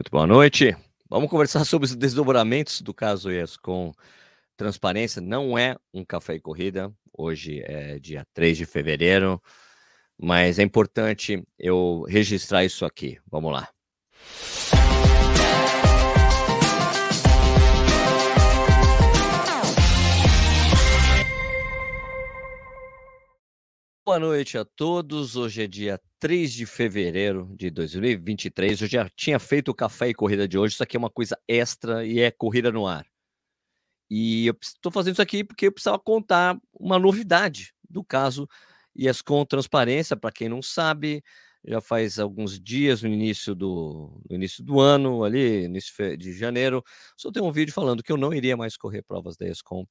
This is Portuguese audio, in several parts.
Muito boa noite. Vamos conversar sobre os desdobramentos do caso ESCOM Transparência. Não é um café e corrida. Hoje é dia 3 de fevereiro, mas é importante eu registrar isso aqui. Vamos lá. Boa noite a todos. Hoje é dia 3 de fevereiro de 2023. Eu já tinha feito o café e corrida de hoje. Isso aqui é uma coisa extra e é corrida no ar. E eu estou fazendo isso aqui porque eu precisava contar uma novidade do caso ESCOM Transparência. Para quem não sabe, já faz alguns dias, no início do, no início do ano, ali, início de janeiro, soltei um vídeo falando que eu não iria mais correr provas da ESCOM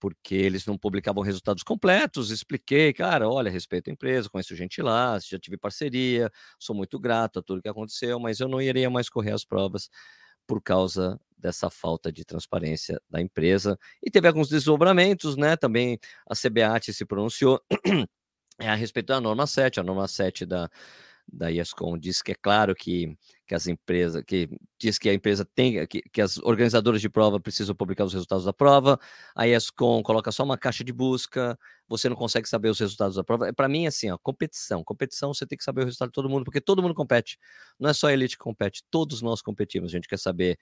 porque eles não publicavam resultados completos. Expliquei, cara, olha, respeito a empresa, conheço gente lá, já tive parceria, sou muito grato a tudo que aconteceu, mas eu não iria mais correr as provas por causa dessa falta de transparência da empresa. E teve alguns desdobramentos, né? Também a CBAT se pronunciou a respeito da norma 7, a norma 7 da, da IESCOM diz que é claro que, que as empresas, que diz que a empresa tem, que, que as organizadoras de prova precisam publicar os resultados da prova, a IESCOM coloca só uma caixa de busca, você não consegue saber os resultados da prova. Para mim, assim, ó, competição. Competição, você tem que saber o resultado de todo mundo, porque todo mundo compete. Não é só a elite que compete, todos nós competimos. A gente quer saber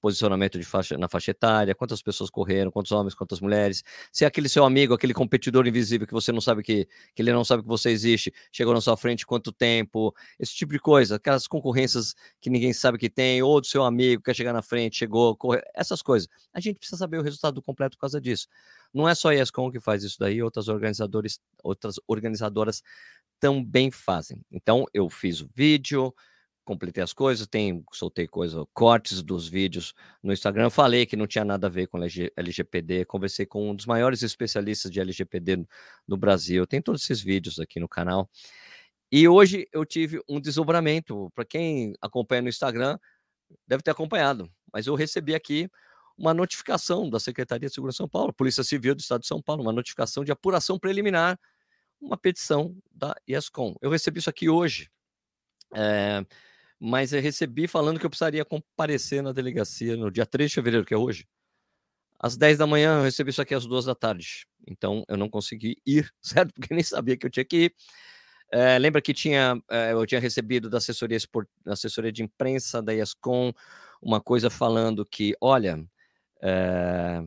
posicionamento de faixa, na faixa etária, quantas pessoas correram, quantos homens, quantas mulheres, se é aquele seu amigo, aquele competidor invisível que você não sabe que, que ele não sabe que você existe, chegou na sua frente quanto tempo, esse tipo de coisa, aquelas concorrências que ninguém sabe que tem, ou do seu amigo quer chegar na frente, chegou, essas coisas. A gente precisa saber o resultado completo por causa disso. Não é só a ESCOM que faz isso daí, outras organizadores, outras organizadoras também fazem. Então, eu fiz o vídeo, completei as coisas, tem, soltei coisa, cortes dos vídeos no Instagram. Falei que não tinha nada a ver com LGPD, conversei com um dos maiores especialistas de LGPD no, Brasil. Tem todos esses vídeos aqui no canal. E hoje eu tive um desdobramento. Para quem acompanha no Instagram, deve ter acompanhado, mas eu recebi aqui uma notificação da Secretaria de Segurança de São Paulo, Polícia Civil do Estado de São Paulo, uma notificação de apuração preliminar, uma petição da ESCOM. Eu recebi isso aqui hoje. É, mas eu recebi falando que eu precisaria comparecer na delegacia no dia 3 de fevereiro, que é hoje. Às 10 da manhã, eu recebi isso aqui às 2 da tarde. Então, eu não consegui ir, certo? Porque nem sabia que eu tinha que ir. É, lembra que tinha, é, eu tinha recebido da assessoria, da assessoria de imprensa da ESCOM uma coisa falando que, olha, é,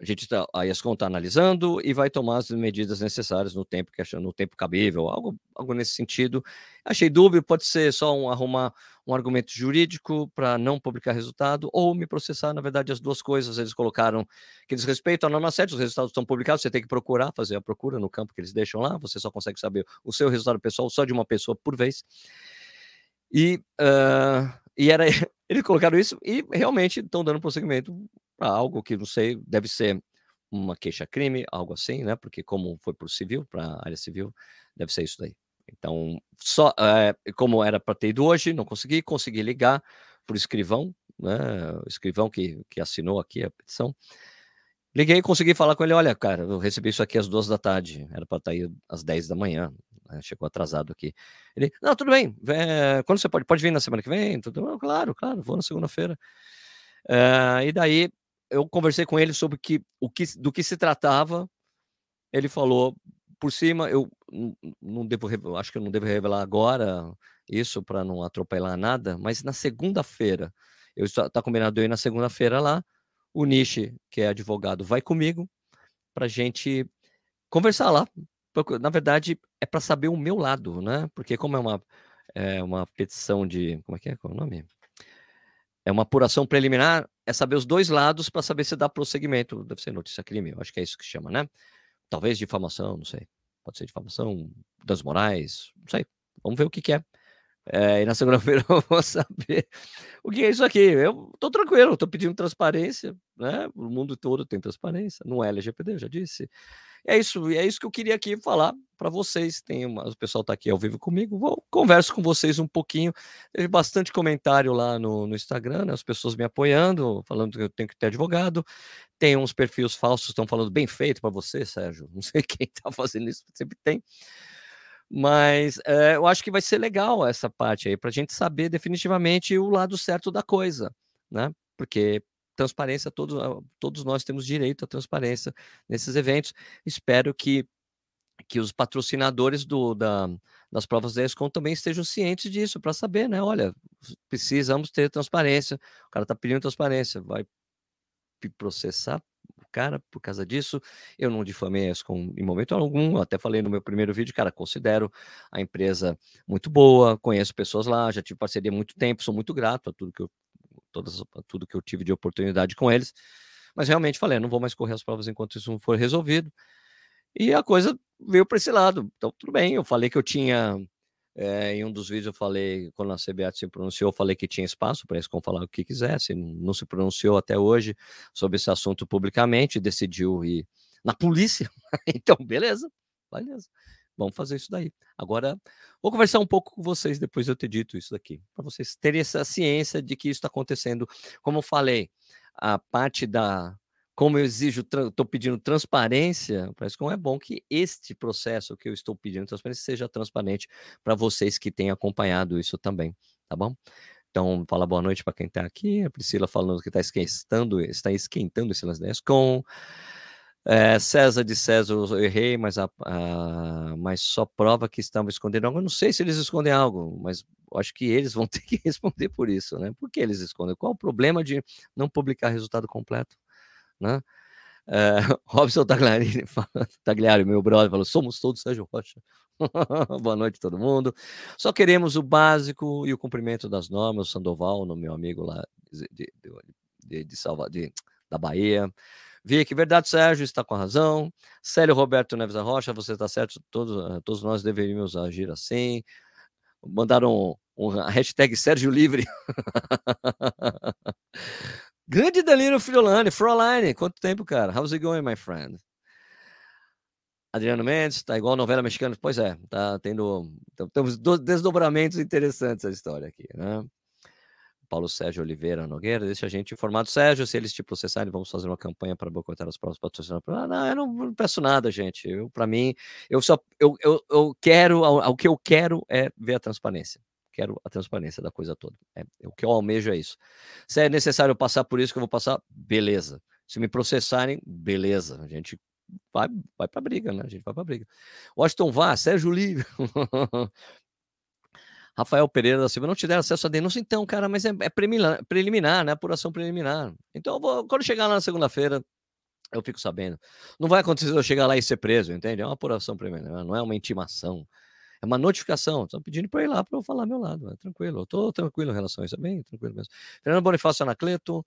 a gente tá, a ESCOM está analisando e vai tomar as medidas necessárias no tempo que no tempo cabível, algo, algo nesse sentido. Achei dúbio, pode ser só um, arrumar um argumento jurídico para não publicar resultado ou me processar, na verdade, as duas coisas. Eles colocaram que eles respeitam a norma 7, os resultados estão publicados, você tem que procurar, fazer a procura no campo que eles deixam lá, você só consegue saber o seu resultado pessoal só de uma pessoa por vez. E, uh, e era eles colocaram isso e realmente estão dando prosseguimento algo que não sei, deve ser uma queixa-crime, algo assim, né? Porque como foi para o civil, para a área civil, deve ser isso daí. Então, só é, como era para ter ido hoje, não consegui, consegui ligar para o escrivão, né? O escrivão que, que assinou aqui a petição. Liguei e consegui falar com ele: olha, cara, eu recebi isso aqui às duas da tarde, era para estar tá aí às dez da manhã, né? chegou atrasado aqui. Ele, não, tudo bem, é, quando você pode, pode vir na semana que vem? Tudo, claro, claro, vou na segunda-feira. É, e daí eu conversei com ele sobre que, o que, do que se tratava. Ele falou por cima, eu não devo, acho que eu não devo revelar agora isso para não atropelar nada, mas na segunda-feira, eu está combinado eu ir na segunda-feira lá, o Nishi, que é advogado, vai comigo para gente conversar lá. Na verdade, é para saber o meu lado, né? Porque como é uma, é uma petição de, como é que é, qual é o nome? É uma apuração preliminar, é saber os dois lados para saber se dá prosseguimento. Deve ser notícia crime, eu acho que é isso que chama, né? Talvez difamação, não sei. Pode ser difamação, danos morais, não sei. Vamos ver o que, que é. É. E na segunda-feira eu vou saber o que é isso aqui. Eu tô tranquilo, tô pedindo transparência, né? O mundo todo tem transparência, não é LGPD, eu já disse. É isso, é isso que eu queria aqui falar para vocês. Tem uma, o pessoal está aqui ao vivo comigo. Vou converso com vocês um pouquinho. Teve bastante comentário lá no, no Instagram, né, as pessoas me apoiando, falando que eu tenho que ter advogado. Tem uns perfis falsos estão falando bem feito para você, Sérgio. Não sei quem está fazendo isso, sempre tem. Mas é, eu acho que vai ser legal essa parte aí, para a gente saber definitivamente o lado certo da coisa, né? Porque transparência, todos, todos nós temos direito à transparência nesses eventos. Espero que, que os patrocinadores do, da, das provas da ESCOM também estejam cientes disso, para saber, né? Olha, precisamos ter transparência, o cara está pedindo transparência, vai processar cara por causa disso. Eu não difamei a ESCOM em momento algum, eu até falei no meu primeiro vídeo, cara, considero a empresa muito boa, conheço pessoas lá, já tive parceria há muito tempo, sou muito grato a tudo que eu todas, tudo que eu tive de oportunidade com eles. Mas realmente falei, não vou mais correr as provas enquanto isso não for resolvido. E a coisa veio para esse lado. Então, tudo bem. Eu falei que eu tinha. É, em um dos vídeos eu falei, quando a CBAT se pronunciou, eu falei que tinha espaço para eles falar o que quisesse. Não se pronunciou até hoje sobre esse assunto publicamente, decidiu ir na polícia. então, beleza, beleza. Vamos fazer isso daí. Agora, vou conversar um pouco com vocês depois de eu ter dito isso daqui, para vocês terem essa ciência de que isso está acontecendo. Como eu falei, a parte da. Como eu exijo, estou pedindo transparência, parece que é bom que este processo que eu estou pedindo transparência seja transparente para vocês que têm acompanhado isso também, tá bom? Então, fala boa noite para quem está aqui. A Priscila falando que está esquentando, está esquentando esse lance da ESCOM. É, César de César, eu errei, mas, a, a, mas só prova que estavam escondendo algo. Eu não sei se eles escondem algo, mas acho que eles vão ter que responder por isso, né? Por que eles escondem? Qual o problema de não publicar resultado completo, né? É, Robson Tagliari, Tagliari, meu brother, falou: somos todos Sérgio Rocha. Boa noite, todo mundo. Só queremos o básico e o cumprimento das normas. O Sandoval, no meu amigo lá de, de, de, de, da Bahia. Vicky, verdade, Sérgio está com razão. Célio Roberto Neves da Rocha, você está certo, todos, eh, todos nós deveríamos agir assim. Mandaram um, um hashtag Sérgio Livre. Grande Danilo Friolani, Froline, quanto tempo, cara? How's it going, my friend? Adriano Mendes, tá igual novela mexicana. Pois é, tá tendo. Temos desdobramentos interessantes a história aqui, né? Paulo Sérgio Oliveira Nogueira, deixa a gente informado. Sérgio, se eles te processarem, vamos fazer uma campanha para boicotar as provas patrocinadas. Ah, não, eu não peço nada, gente. Para mim, eu só, eu, eu, eu quero, o que eu quero é ver a transparência. Quero a transparência da coisa toda. É, o que eu almejo é isso. Se é necessário passar por isso que eu vou passar, beleza. Se me processarem, beleza. A gente vai, vai para briga, né? A gente vai para briga. Washington Vá, Sérgio Livre. Rafael Pereira da Silva, não te deram acesso à denúncia, então, cara, mas é, é preliminar, preliminar, né? Apuração preliminar. Então, vou, quando chegar lá na segunda-feira, eu fico sabendo. Não vai acontecer eu chegar lá e ser preso, entende? É uma apuração preliminar, não é uma intimação. É uma notificação. Estão pedindo para ir lá para eu falar meu lado. É tranquilo. Estou tranquilo em relação a isso. É bem tranquilo mesmo. Fernando Bonifácio Anacleto.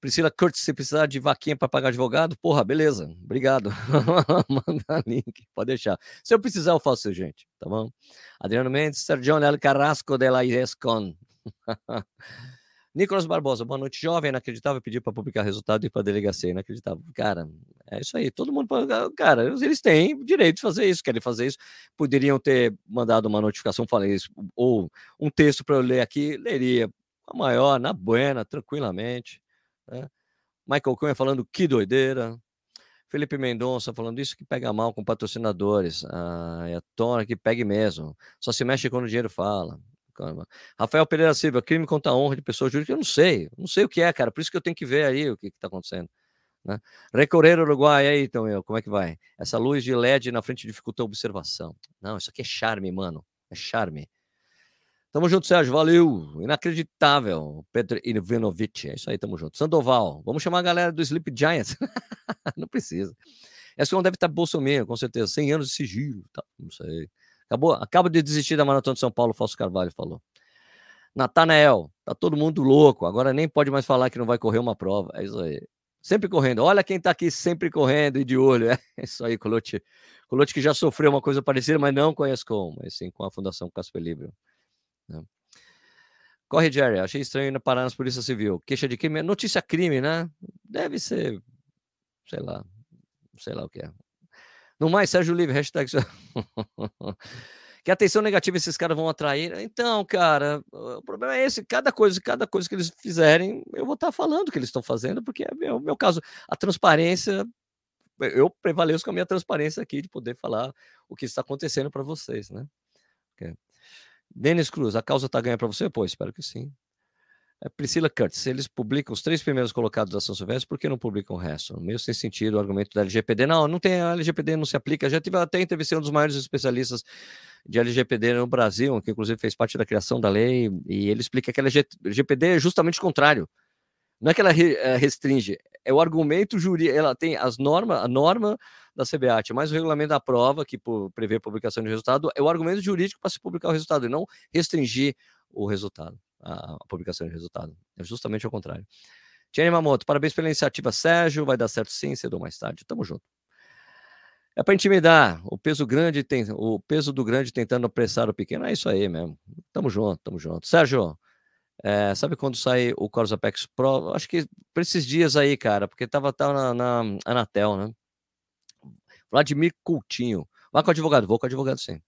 Priscila Curtis, se precisar de vaquinha para pagar advogado, porra, beleza, obrigado. Manda link, pode deixar. Se eu precisar, eu faço, gente, tá bom? Adriano Mendes, Sergio El Carrasco de la IESCON. Nicolas Barbosa, boa noite, jovem, inacreditável, pedir para publicar resultado e para delegacia, inacreditável. Cara, é isso aí, todo mundo, cara, eles têm direito de fazer isso, querem fazer isso, poderiam ter mandado uma notificação falando isso, ou um texto para eu ler aqui, leria a maior, na buena, tranquilamente, né? Michael Cunha falando que doideira. Felipe Mendonça falando isso que pega mal com patrocinadores. Ah, é a tona que pegue mesmo. Só se mexe quando o dinheiro fala. Rafael Pereira Silva, crime contra a honra de pessoas jurídicas. Eu não sei, não sei o que é, cara. Por isso que eu tenho que ver aí o que está acontecendo. Né? Recorrer Uruguai, aí então, eu, como é que vai? Essa luz de LED na frente dificulta a observação. Não, isso aqui é charme, mano. É charme. Tamo junto, Sérgio. Valeu. Inacreditável. Pedro Ivanovic. É isso aí, tamo junto. Sandoval. Vamos chamar a galera do Sleep Giants. não precisa. Essa não deve estar Bolsonaro, com certeza. 100 anos de sigilo. Tá, não sei. Acabou, acaba de desistir da Maratona de São Paulo, Falso Carvalho falou. Natanael, tá todo mundo louco. Agora nem pode mais falar que não vai correr uma prova. É isso aí. Sempre correndo. Olha quem tá aqui sempre correndo e de olho. É isso aí, Colote. Colote que já sofreu uma coisa parecida, mas não conhece como. Mas sim com a Fundação Casper Livre. Né? Corre, Jerry. Achei estranho parar nas Polícia Civil. Queixa de crime. Notícia crime, né? Deve ser. Sei lá. Sei lá o que é. No mais, Sérgio Livre, hashtag. que atenção negativa esses caras vão atrair. Então, cara, o problema é esse. Cada coisa, cada coisa que eles fizerem, eu vou estar falando que eles estão fazendo, porque é o meu caso. A transparência eu prevaleço com a minha transparência aqui de poder falar o que está acontecendo para vocês, né? Okay. Denis Cruz, a causa está ganha para você? Pô, espero que sim. É Priscila Curtis, eles publicam os três primeiros colocados da São Silvestre, por que não publicam o resto? Meio sem sentido o argumento da LGPD. Não, não tem, a LGPD não se aplica. Já tive até entrevistei um dos maiores especialistas de LGPD no Brasil, que inclusive fez parte da criação da lei, e ele explica que a LGPD é justamente o contrário. Não é que ela eh, restringe, é o argumento jurídico, ela tem as normas, a norma da CBAT, mais o regulamento da prova, que prevê a publicação de resultado, é o argumento jurídico para se publicar o resultado, e não restringir o resultado a, a publicação de resultado. É justamente o contrário. Tiane Mamoto, parabéns pela iniciativa, Sérgio. Vai dar certo sim, cedo ou mais tarde. Tamo junto. É para intimidar. O peso grande tem, o peso do grande tentando apressar o pequeno. É isso aí mesmo. Tamo junto, tamo junto. Sérgio, é, sabe quando sai o Corus Apex Pro? Acho que para esses dias aí, cara, porque tava, tava na, na Anatel, né? Vladimir Coutinho. Vá com o advogado, vou com o advogado sim.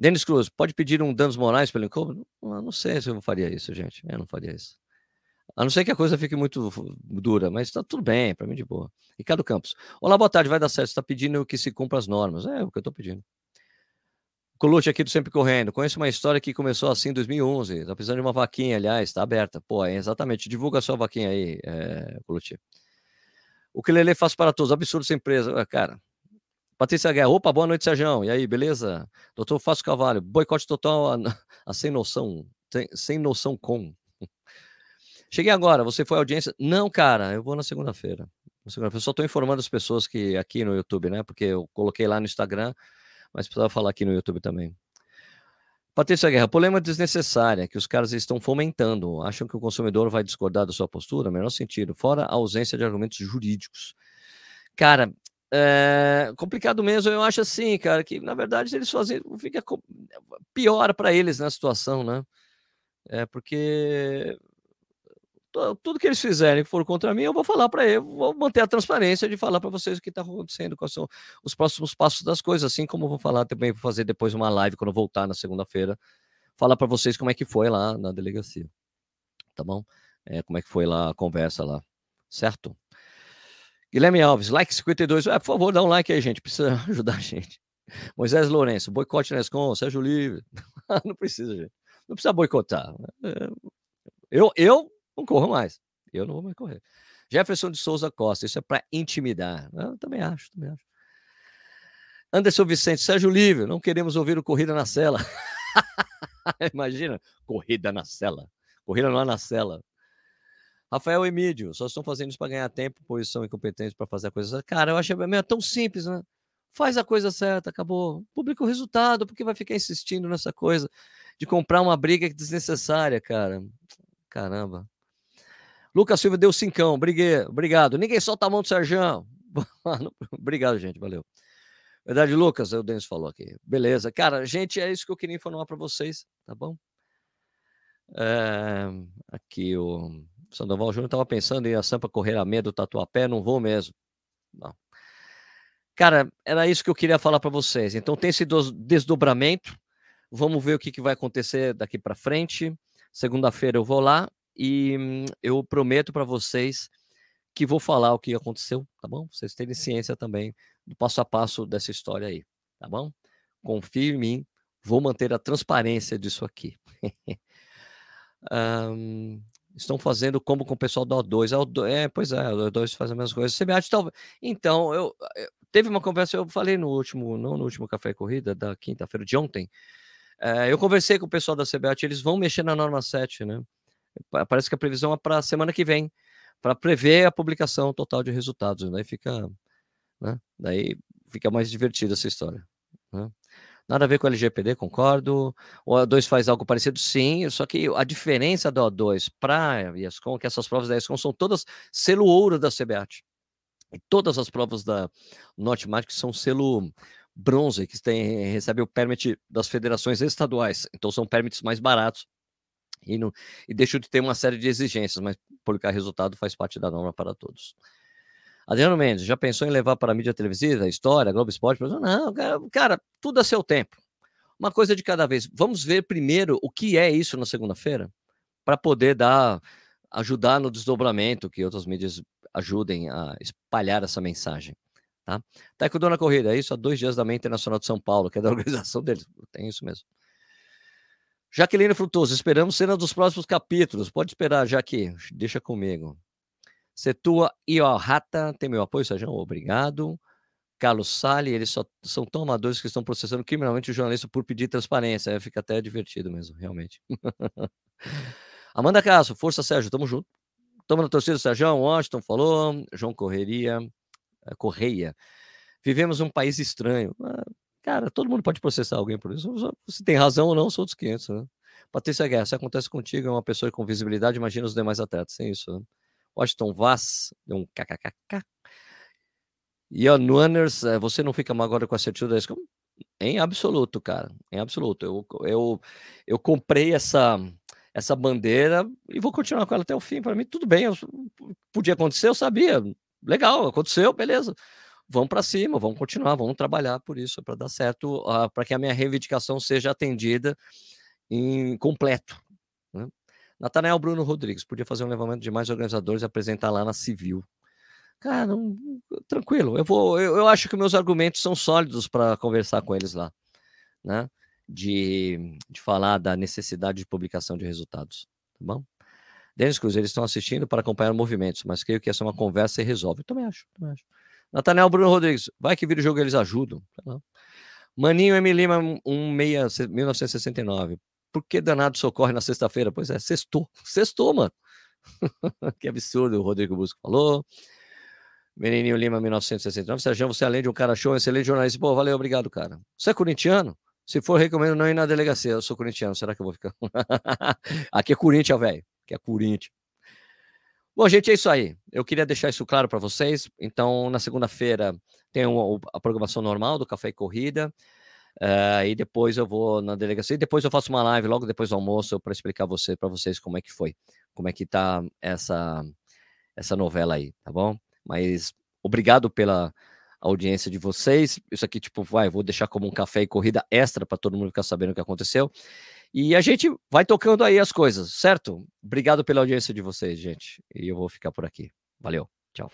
Denis Cruz, pode pedir um danos morais pelo incômodo? Não, não sei se eu faria isso, gente. Eu não faria isso. A não ser que a coisa fique muito dura, mas está tudo bem, para mim de boa. Ricardo Campos. Olá, boa tarde, vai dar certo. Você está pedindo que se cumpra as normas. É o que eu estou pedindo. Colute aqui do Sempre Correndo. Conheço uma história que começou assim em 2011. Está precisando de uma vaquinha, aliás, está aberta. Pô, é exatamente. Divulga sua vaquinha aí, é. O que Lele faz para todos. Absurdo essa empresa. Cara, Patrícia Guerra, opa, boa noite, Sérgio. E aí, beleza? Doutor Fácil Cavalho, boicote total a, a sem noção, sem, sem noção com. Cheguei agora, você foi à audiência? Não, cara, eu vou na segunda-feira. Segunda eu só estou informando as pessoas que aqui no YouTube, né? Porque eu coloquei lá no Instagram, mas precisava falar aqui no YouTube também. Patrícia Guerra, polêmica desnecessária que os caras estão fomentando. Acham que o consumidor vai discordar da sua postura? Menor sentido. Fora a ausência de argumentos jurídicos. Cara, é, complicado mesmo, eu acho assim, cara, que na verdade eles fazem, fica pior para eles na situação, né? É porque tudo que eles fizerem que for contra mim, eu vou falar para eles, vou manter a transparência de falar para vocês o que está acontecendo, quais são os próximos passos das coisas, assim como vou falar também, vou fazer depois uma live quando voltar na segunda-feira, falar para vocês como é que foi lá na delegacia, tá bom? É, como é que foi lá a conversa lá, certo? Guilherme Alves, like 52. Ah, por favor, dá um like aí, gente. Precisa ajudar a gente. Moisés Lourenço, boicote na Escom, Sérgio Livre. não precisa, gente. Não precisa boicotar. É, eu, eu não corro mais. Eu não vou mais correr. Jefferson de Souza Costa, isso é para intimidar. Eu também acho, também acho. Anderson Vicente, Sérgio Livre, não queremos ouvir o Corrida na Cela. Imagina, corrida na cela. Corrida não é na cela. Rafael Emílio, só estão fazendo isso para ganhar tempo, pois são incompetentes para fazer a coisa certa. Cara, eu acho é, é tão simples, né? Faz a coisa certa, acabou. Publica o resultado, porque vai ficar insistindo nessa coisa de comprar uma briga desnecessária, cara. Caramba. Lucas Silva deu cincão, briguei, obrigado. Ninguém solta a mão do Sérgio. obrigado, gente, valeu. Verdade, Lucas, o Denis falou aqui. Beleza. Cara, gente, é isso que eu queria informar para vocês, tá bom? É, aqui o Sandoval Júnior estava pensando em a Sampa correr a meia do Tatuapé, não vou mesmo. Não. Cara, era isso que eu queria falar para vocês. Então tem esse desdobramento. Vamos ver o que, que vai acontecer daqui para frente. Segunda-feira eu vou lá e hum, eu prometo para vocês que vou falar o que aconteceu, tá bom? Vocês terem ciência também do passo a passo dessa história aí, tá bom? Confie em mim, vou manter a transparência disso aqui. um, estão fazendo como com o pessoal da O2. O2 é, pois é, o O2 faz as mesmas coisas. CBAT talvez. Então, eu, eu, teve uma conversa, eu falei no último, não no último café corrida da quinta-feira de ontem. É, eu conversei com o pessoal da CBAT, eles vão mexer na norma 7, né? Parece que a previsão é para a semana que vem, para prever a publicação total de resultados. Daí fica, né? Daí fica mais divertida essa história. Né? Nada a ver com o LGPD, concordo. O O2 faz algo parecido, sim, só que a diferença do O2 para a ESCOM, que essas provas da ESCOM são todas selo ouro da CBAT. E todas as provas da Nortemática são selo bronze, que tem, recebe o permit das federações estaduais. Então são permits mais baratos e, não, e deixam de ter uma série de exigências, mas publicar resultado faz parte da norma para todos. Adriano Mendes, já pensou em levar para a mídia televisiva, história, Globo Esporte? Não, cara, tudo a seu tempo. Uma coisa de cada vez. Vamos ver primeiro o que é isso na segunda-feira, para poder dar, ajudar no desdobramento, que outras mídias ajudem a espalhar essa mensagem. Tá? Taekwondo na corrida, é isso há dois dias da Meia Internacional de São Paulo, que é da organização deles. Tem isso mesmo. Jaqueline Frutoso, esperamos cena dos próximos capítulos. Pode esperar, Jaque, deixa comigo. Setua Iohata, tem meu apoio, Sérgio? Obrigado. Carlos Sali, eles só são tão amadores que estão processando criminalmente o jornalista por pedir transparência. Aí fica até divertido mesmo, realmente. Amanda Castro, força Sérgio, tamo junto. Tamo na torcida, Sérgio. Washington falou, João Correria, eh, Correia. Vivemos um país estranho. Ah, cara, todo mundo pode processar alguém por isso. Se tem razão ou não, são outros 500, né? Patrícia Guerra, se acontece contigo, é uma pessoa com visibilidade, imagina os demais atletas. Sem isso, né? Washington Vaz, deu um kkkk. E a Nuanners, eh, você não fica agora com a certeza disso? Em absoluto, cara. Em absoluto. Eu, eu, eu comprei essa, essa bandeira e vou continuar com ela até o fim. Para mim, tudo bem. Eu, podia acontecer, eu sabia. Legal, aconteceu, beleza. Vamos para cima, vamos continuar, vamos trabalhar por isso, para dar certo, uh, para que a minha reivindicação seja atendida em completo. Né? Natanael Bruno Rodrigues, podia fazer um levantamento de mais organizadores e apresentar lá na Civil. Cara, tranquilo. Eu vou. Eu, eu, acho que meus argumentos são sólidos para conversar com eles lá, né? De, de falar da necessidade de publicação de resultados, tá bom? Denis Cruz, eles estão assistindo para acompanhar movimentos, mas creio que essa é uma conversa e resolve. Eu também acho, também acho. Nathaniel Bruno Rodrigues, vai que vira o jogo eles ajudam. Maninho M. Lima, 1969. Por que danado socorre na sexta-feira? Pois é, sextou. Sextou, mano. que absurdo, o Rodrigo Busco falou. Menininho Lima, 1969. Sérgio, você além de um cara show, excelente jornalista. Pô, valeu, obrigado, cara. Você é corintiano? Se for, recomendo não ir na delegacia. Eu sou corintiano, será que eu vou ficar? Aqui é Corinthians, velho. Aqui é Corinthians. Bom, gente, é isso aí. Eu queria deixar isso claro para vocês. Então, na segunda-feira tem a programação normal do Café e Corrida. Uh, e depois eu vou na delegacia. E depois eu faço uma live logo depois do almoço para explicar você, para vocês como é que foi, como é que tá essa essa novela aí, tá bom? Mas obrigado pela audiência de vocês. Isso aqui, tipo, vai, vou deixar como um café e corrida extra para todo mundo ficar sabendo o que aconteceu. E a gente vai tocando aí as coisas, certo? Obrigado pela audiência de vocês, gente. E eu vou ficar por aqui. Valeu. Tchau.